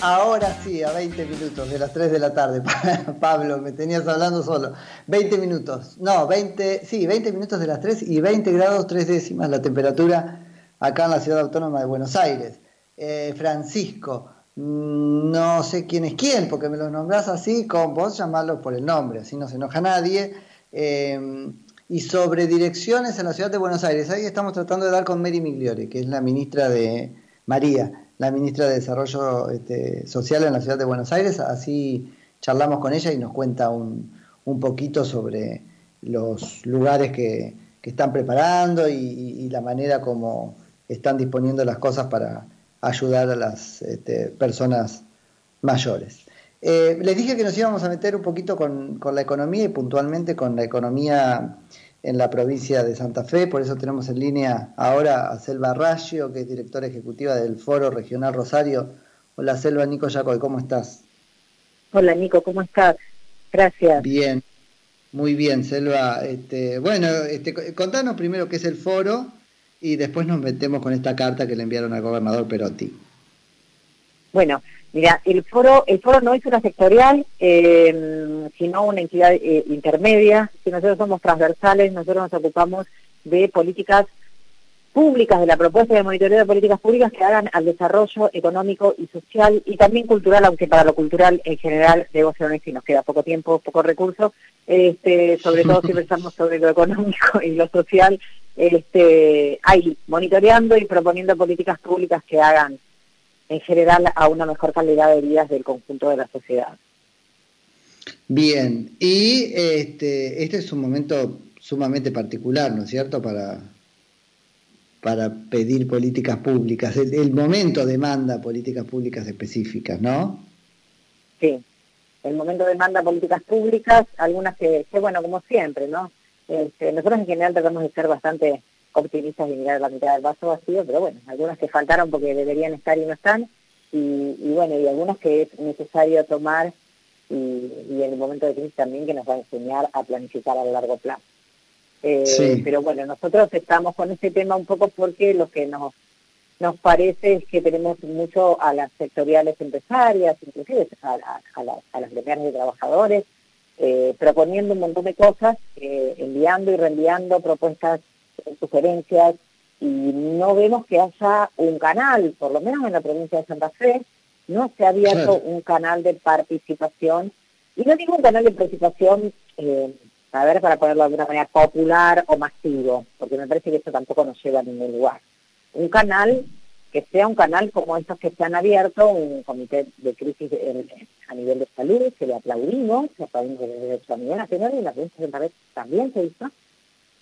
Ahora sí, a 20 minutos de las 3 de la tarde. Pablo, me tenías hablando solo. 20 minutos. No, 20, sí, 20 minutos de las 3 y 20 grados 3 décimas la temperatura acá en la ciudad autónoma de Buenos Aires. Eh, Francisco, mm, no sé quién es quién, porque me lo nombrás así, con vos llamarlo por el nombre, así no se enoja nadie. Eh, y sobre direcciones en la ciudad de Buenos Aires, ahí estamos tratando de dar con Mary Migliore, que es la ministra de María la ministra de Desarrollo este, Social en la ciudad de Buenos Aires. Así charlamos con ella y nos cuenta un, poquito sobre los lugares que, están preparando y, la manera como están disponiendo las cosas para ayudar a las este, personas mayores. Eh, les dije que nos íbamos a meter un poquito con, con la economía y puntualmente con la economía en la provincia de Santa Fe, por eso tenemos en línea ahora a Selva Raggio, que es directora ejecutiva del Foro Regional Rosario. Hola Selva, Nico Yacoy, ¿cómo estás? Hola Nico, ¿cómo estás? Gracias. Bien, muy bien, Selva. Este, bueno, este, contanos primero qué es el foro y después nos metemos con esta carta que le enviaron al gobernador Perotti. Bueno, Mira, el foro, el foro no es una sectorial, eh, sino una entidad eh, intermedia. Si nosotros somos transversales, nosotros nos ocupamos de políticas públicas, de la propuesta de monitoreo de políticas públicas que hagan al desarrollo económico y social y también cultural, aunque para lo cultural en general, debo ser honesto, y nos queda poco tiempo, poco recursos, este, sobre todo si pensamos sobre lo económico y lo social, este, ahí, monitoreando y proponiendo políticas públicas que hagan en general a una mejor calidad de vida del conjunto de la sociedad. Bien, y este, este es un momento sumamente particular, ¿no es cierto?, para, para pedir políticas públicas. El, momento demanda políticas públicas específicas, ¿no? Sí, el momento demanda políticas públicas, algunas que, bueno, como siempre, ¿no? Este, nosotros en general tratamos de ser bastante optimistas y mirar la mitad del vaso vacío, pero bueno, algunas que faltaron porque deberían estar y no están, y, bueno, y algunas que es necesario tomar y, en el momento de crisis también que nos va a enseñar a planificar a largo plazo. Eh, pero bueno, nosotros estamos con este tema un poco porque lo que nos nos parece es que tenemos mucho a las sectoriales empresarias, inclusive a, a, las gremiales de trabajadores, eh, proponiendo un montón de cosas, eh, enviando y reenviando propuestas sugerencias y no vemos que haya un canal, por lo menos en la provincia de Santa Fe, no se ha abierto un canal de participación, y no digo un canal de participación, eh, a ver, para ponerlo de alguna manera, popular o masivo, porque me parece que eso tampoco nos lleva a ningún lugar. Un canal que sea un canal como estos que se han abierto, un comité de crisis a nivel de salud, que le aplaudimos, que aplaudimos desde a nivel nacional y la provincia de Santa Fe también se hizo,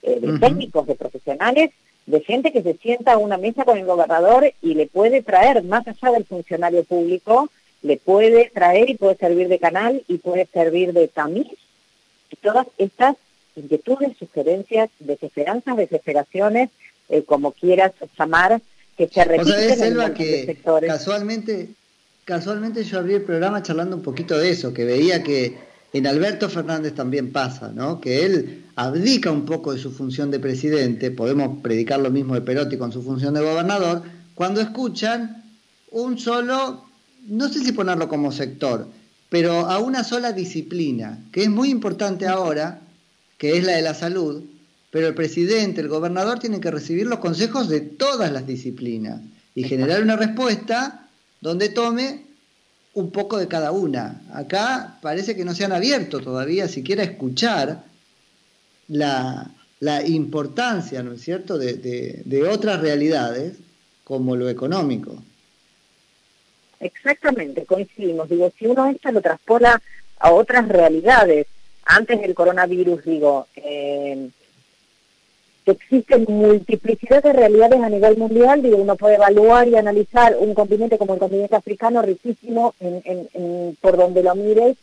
eh, de técnicos, de profesionales, de gente que se sienta a una mesa con el gobernador y le puede traer, más allá del funcionario público, le puede traer y puede servir de canal y puede servir de tamiz. todas estas inquietudes, sugerencias, desesperanzas, desesperaciones, eh, como quieras llamar, que se repiten en que sectores. Casualmente, casualmente yo abrí el programa charlando un poquito de eso, que veía que en Alberto Fernández también pasa, ¿no? Que él abdica un poco de su función de presidente, podemos predicar lo mismo de Perotti con su función de gobernador, cuando escuchan un solo, no sé si ponerlo como sector, pero a una sola disciplina, que es muy importante ahora, que es la de la salud, pero el presidente, el gobernador tienen que recibir los consejos de todas las disciplinas y generar una respuesta donde tome un poco de cada una. Acá parece que no se han abierto todavía siquiera escuchar la, importancia, ¿no es cierto?, de, otras realidades como lo económico. Exactamente, coincidimos. Digo, si uno esto lo traspola a otras realidades, antes del coronavirus, digo, eh, existen multiplicidad de realidades a nivel mundial, digo, uno puede evaluar y analizar un continente como el continente africano riquísimo en, por donde lo mires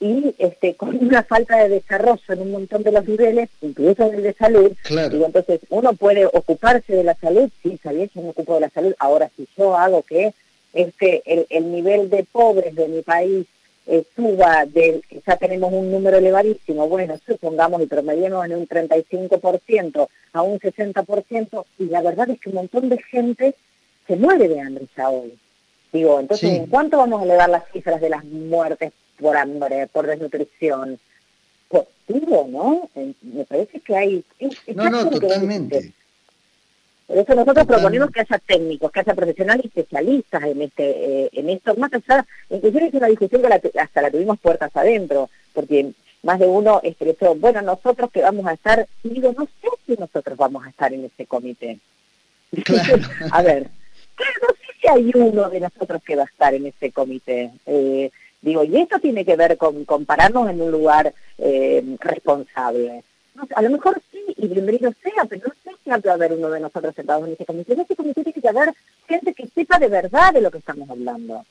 y este, con una falta de desarrollo en un montón de los niveles, incluso en el de salud, digo, entonces uno puede ocuparse de la salud, sí, sabía yo me ocupo de la salud, ahora si yo hago que este, el, el nivel de pobres de mi país eh, suba del, ya tenemos un número elevadísimo, bueno, supongamos y promediemos en un 35% a un 60%, y la verdad es que un montón de gente se muere de hambre ya hoy. Digo, entonces, ¿en cuánto vamos a elevar las cifras de las muertes por hambre, por desnutrición? Positivo, ¿no? Me parece que hay... no, no, totalmente. Por eso nosotros proponemos que haya técnicos, que haya profesionales y especialistas en este eh, en esto. Más allá, inclusive es una discusión que hasta la tuvimos puertas adentro, porque más de uno expresó, bueno, nosotros que vamos a estar, y digo, no sé si nosotros vamos a estar en ese comité. a ver, no sé si hay uno de nosotros que va a estar en ese comité. Eh, digo, y esto tiene que ver con, compararnos en un lugar eh, responsable. A lo mejor sí, y bienvenido sea, pero no sé si va a haber uno de nosotros sentados en ese comité. En ese comité tiene que haber gente que sepa de verdad de lo que estamos hablando.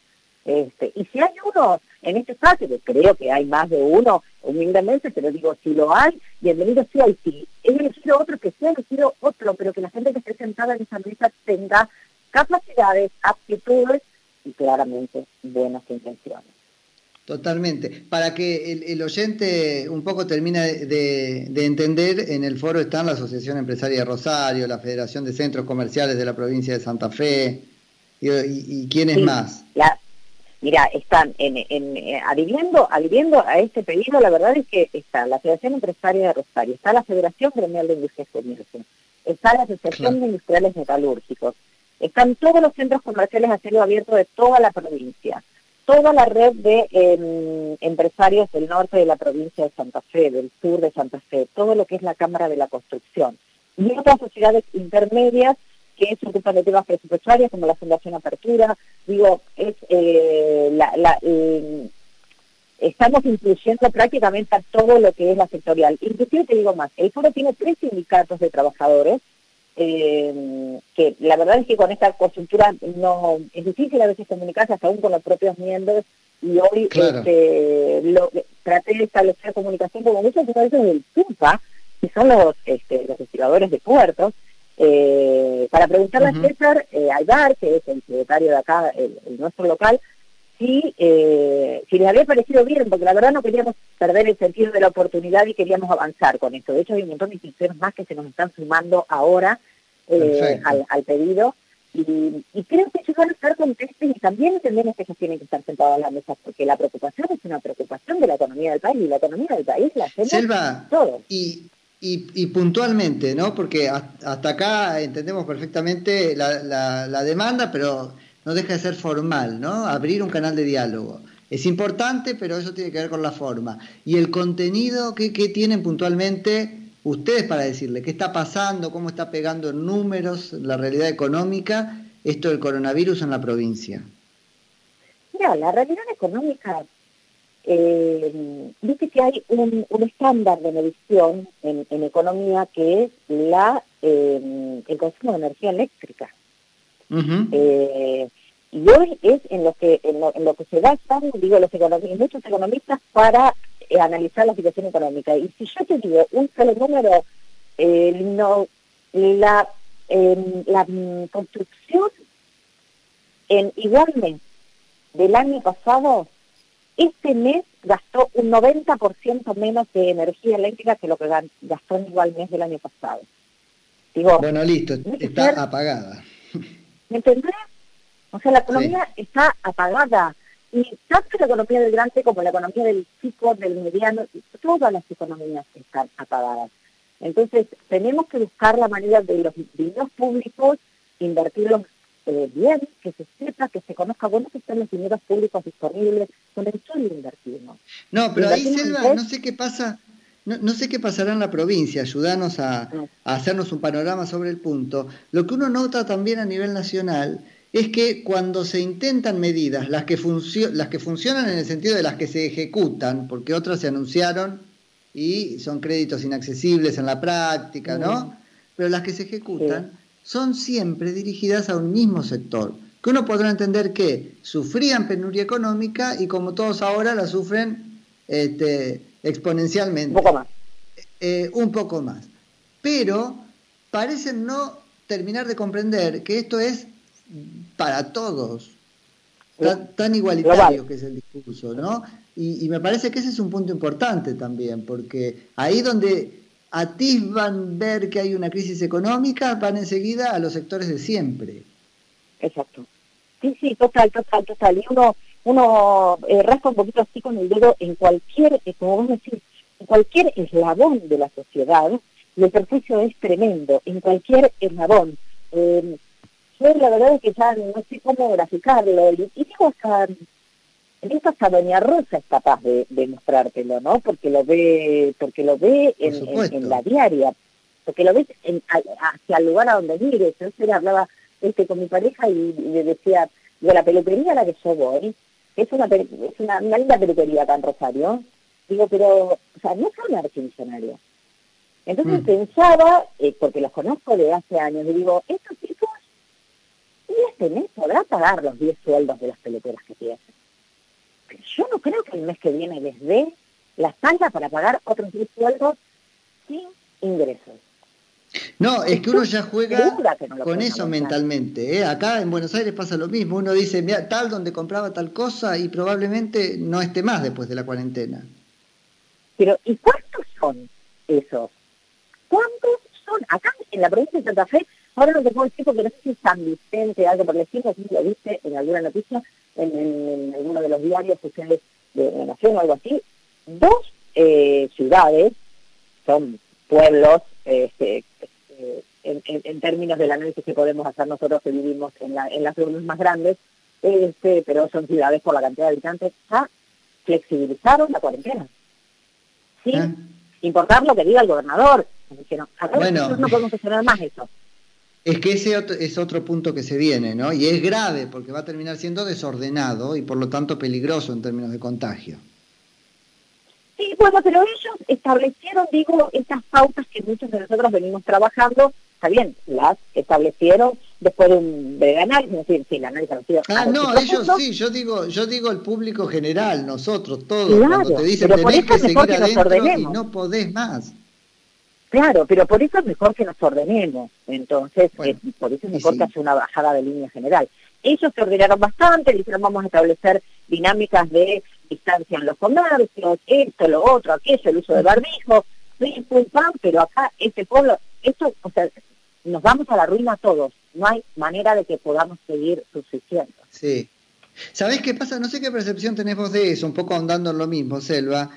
Este, y si hay uno en este espacio, que creo que hay más de uno, humildemente, pero digo, si lo hay, bienvenido sea, y si es elegido otro, que sea elegido otro, pero que la gente que esté sentada en esa mesa tenga capacidades, aptitudes y claramente buenas intenciones. Totalmente. Para que el, oyente un poco termine de, entender, en el foro están la Asociación Empresaria de Rosario, la Federación de Centros Comerciales de la provincia de Santa Fe, y, y, quiénes más. mira, están en, en, eh, adhiriendo, a este pedido, la verdad es que está la Federación Empresaria de Rosario, está la Federación Gremial de Industrias Comercio, está la Asociación de Industriales Metalúrgicos, están todos los centros comerciales a cielo abierto de toda la provincia, toda la red de em, empresarios del norte de la provincia de Santa Fe, del sur de Santa Fe, todo lo que es la Cámara de la Construcción y otras sociedades intermedias que se ocupan de temas presupuestarios como la Fundación Apertura. Digo, eh, em, estamos incluyendo prácticamente a todo lo que es la sectorial. Inclusive te digo más, el foro tiene tres sindicatos de trabajadores eh, que la verdad es que con esta coyuntura no es difícil a veces comunicarse hasta aún con los propios miembros y hoy este, lo, traté de establecer comunicación con muchos ellos del PUPA, que son los, este, los investigadores de puertos, eh, para preguntarle a César eh, Aybar, que es el secretario de acá, el, nuestro local, si, eh, si les había parecido bien, porque la verdad no queríamos perder el sentido de la oportunidad y queríamos avanzar con esto. De hecho, hay un montón de instituciones más que se nos están sumando ahora eh, al, pedido. Y, creo que ellos van a estar contestos y también entendemos que ellos tienen que estar sentados a la mesa, porque la preocupación es una preocupación de la economía del país, y la economía del país la hacemos Selva, todos. Y, y, puntualmente, ¿no? Porque hasta acá entendemos perfectamente la, la demanda, pero no deja de ser formal, ¿no? Abrir un canal de diálogo. Es importante, pero eso tiene que ver con la forma. Y el contenido, ¿qué, tienen puntualmente ustedes para decirle? ¿Qué está pasando? ¿Cómo está pegando en números la realidad económica esto del coronavirus en la provincia? Mira, la realidad económica, eh, dice que hay un, estándar de medición en, economía que es la eh, el consumo de energía eléctrica. Y hoy es en lo que en lo, que se basan, digo, los economistas, muchos economistas para eh, analizar la situación económica. Y si yo te digo un solo número, eh, no, la, la construcción en igual mes del año pasado, este mes gastó un 90% menos de energía eléctrica que lo que gastó en igual mes del año pasado. Digo, bueno, listo, está apagada. ¿Me entendés? O sea, la economía está apagada. Y tanto la economía del grande como la economía del chico, del mediano, todas las economías están apagadas. Entonces, tenemos que buscar la manera de los dineros públicos, invertirlos eh, bien, que se sepa, que se conozca bueno que están los dineros públicos disponibles, con el suelo invertimos. No, pero ahí, Selva, no sé qué pasa, no, sé qué pasará en la provincia, ayudarnos a, a hacernos un panorama sobre el punto. Lo que uno nota también a nivel nacional es que cuando se intentan medidas, las que, las que funcionan en el sentido de las que se ejecutan, porque otras se anunciaron y son créditos inaccesibles en la práctica, ¿no? Pero las que se ejecutan son siempre dirigidas a un mismo sector, que uno podrá entender que sufrían penuria económica y como todos ahora la sufren este, exponencialmente. Un poco más. Eh, un poco más. Pero parecen no terminar de comprender que esto es para todos, tan, igualitario que es el discurso, ¿no? Y, me parece que ese es un punto importante también, porque ahí donde atisban ver que hay una crisis económica, van enseguida a los sectores de siempre. Exacto. Sí, sí, total, total, total. Y uno, uno eh, rasca un poquito así con el dedo en cualquier, eh, como vos decís, en cualquier eslabón de la sociedad, y el perjuicio es tremendo, en cualquier eslabón. Eh, yo la verdad es que ya no sé cómo graficarlo, y, digo hasta, en hasta Doña Rosa es capaz de, de, mostrártelo, ¿no? Porque lo ve, porque lo ve en, la diaria, porque lo ves hacia el lugar a donde mires. Yo hablaba este, con mi pareja y, le decía, de la peluquería a la que yo voy, es una, es una, linda peluquería acá en Rosario, digo, pero, o sea, no es un archivisionario. Entonces mm. pensaba, eh, porque los conozco de hace años, y digo, estos y este mes podrá pagar los 10 sueldos de las peluqueras que tienen. Pero yo no creo que el mes que viene les dé la salda para pagar otros 10 sueldos sin ingresos. No, es que uno ya juega con eso mentalmente. ¿eh? Acá en Buenos Aires pasa lo mismo. Uno dice, mira, tal donde compraba tal cosa y probablemente no esté más después de la cuarentena. Pero, ¿y cuántos son esos? ¿Cuántos son? Acá en la provincia de Santa Fe, ahora no te puedo decir porque no sé si San Vicente, algo por el estilo, si lo viste en alguna noticia, en, alguno de los diarios sociales de la Nación o algo así, dos eh, ciudades, son pueblos este, eh, en, términos del análisis que podemos hacer nosotros que vivimos en, la, en las ciudades más grandes, este, pero son ciudades por la cantidad de habitantes, ya flexibilizaron la cuarentena. Sin ah. importar lo que diga el gobernador. Dijeron, bueno, no podemos gestionar más eso. Es que ese es otro punto que se viene, ¿no? Y es grave porque va a terminar siendo desordenado y por lo tanto peligroso en términos de contagio. Sí, bueno, pero ellos establecieron, digo, estas pautas que muchos de nosotros venimos trabajando, está bien, las establecieron después de un breve análisis, es decir, sí, el análisis Ah, no, ellos sí, yo digo, yo digo el público general, nosotros, todos, cuando te dicen tenés que seguir adentro y no podés más. Claro, pero por eso es mejor que nos ordenemos, entonces, eh, por eso es mejor que haya una bajada de línea general. Ellos se ordenaron bastante, dijeron vamos a establecer dinámicas de distancia en los comercios, esto, lo otro, aquello, el uso de barbijo, pum, pum, pam, pero acá este pueblo, esto, o sea, nos vamos a la ruina todos, no hay manera de que podamos seguir subsistiendo. Sí. ¿Sabés qué pasa? No sé qué percepción tenés vos de eso, un poco ahondando en lo mismo, Selva.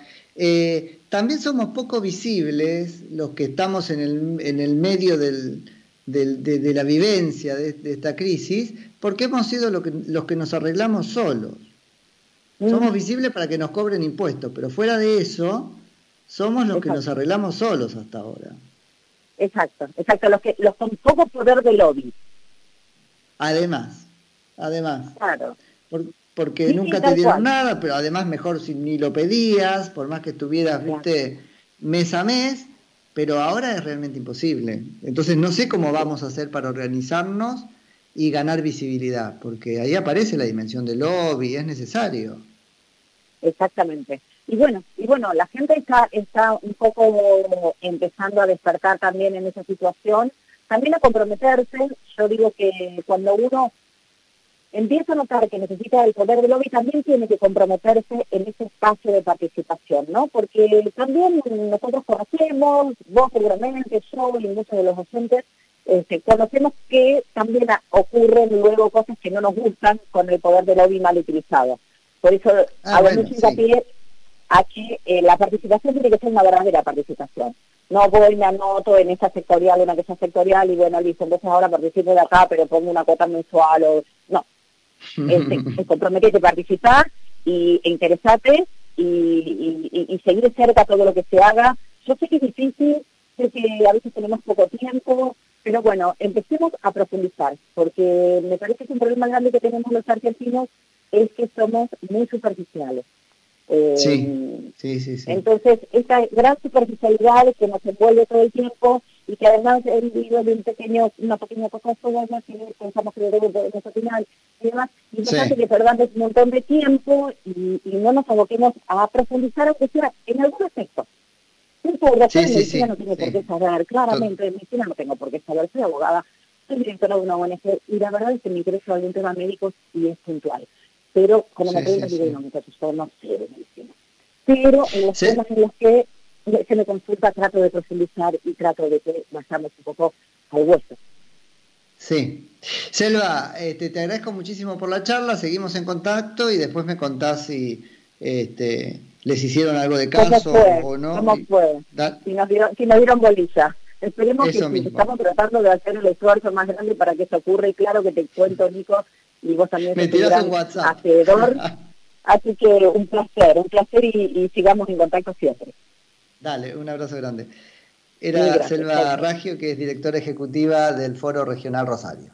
Eh, también somos poco visibles los que estamos en el, en el medio del, de, la vivencia de, esta crisis, porque hemos sido lo que, los que nos arreglamos solos. Somos visibles para que nos cobren impuestos, pero fuera de eso, somos los que nos arreglamos solos hasta ahora. Exacto, exacto, los que los con poco poder de lobby. Además, además. Claro. porque nunca te dieron nada, pero además mejor si ni lo pedías, por más que estuvieras, viste, mes a mes, pero ahora es realmente imposible. Entonces no sé cómo vamos a hacer para organizarnos y ganar visibilidad, porque ahí aparece la dimensión del lobby, es necesario. Exactamente. Y bueno, y bueno, la gente está, está un poco empezando a despertar también en esa situación, también a comprometerse. Yo digo que cuando uno empieza a notar que necesita el poder del lobby, también tiene que comprometerse en ese espacio de participación, ¿no? Porque también nosotros conocemos, vos seguramente, yo y muchos de los docentes, este, conocemos que también ocurren luego cosas que no nos gustan con el poder del lobby mal utilizado. Por eso ah, hago mucho hincapié a que eh, la participación tiene que ser una verdadera participación. No voy, me anoto en esta sectorial, en aquella sectorial y bueno, listo, entonces ahora participo de acá, pero pongo una cuota mensual o... Este, comprometete a participar y, e interesate y, y, y, seguir de cerca todo lo que se haga. Yo sé que es difícil, sé que a veces tenemos poco tiempo, pero bueno, empecemos a profundizar, porque me parece que un problema grande que tenemos los argentinos es que somos muy superficiales. Eh, sí, sí, sí, Entonces, esta gran superficialidad que nos envuelve todo el tiempo y que además el vivido de un pequeño, una pequeña cosa sola, que pensamos que debemos de final y demás, importante que perdamos un montón de tiempo y, no nos aboquemos a profundizar, aunque sea en algún aspecto. Un pobre sí, sí, medicina no tiene por qué saber, claramente, en medicina no tengo por qué saber, soy abogada, soy directora de una ONG y la verdad es que me interesa algún tema médico y es puntual pero como me preguntan, digo, no, muchachos, yo no sé de medicina. Pero en los temas en los que se me consulta trato de profundizar y trato de que vayamos un poco al hueso. Sí. Selva, este, te agradezco muchísimo por la charla, seguimos en contacto y después me contás si este, les hicieron algo de caso o no. ¿Cómo fue? Si, nos dieron, si nos dieron bolilla. Esperemos que sí, estamos tratando de hacer el esfuerzo más grande para que eso ocurra y claro que te cuento, Nico, y vos también me tiras un WhatsApp. hacedor. Así que un placer, un placer y, sigamos en contacto siempre. Dale, un abrazo grande. Era Selva Ragio, que es directora ejecutiva del Foro Regional Rosario.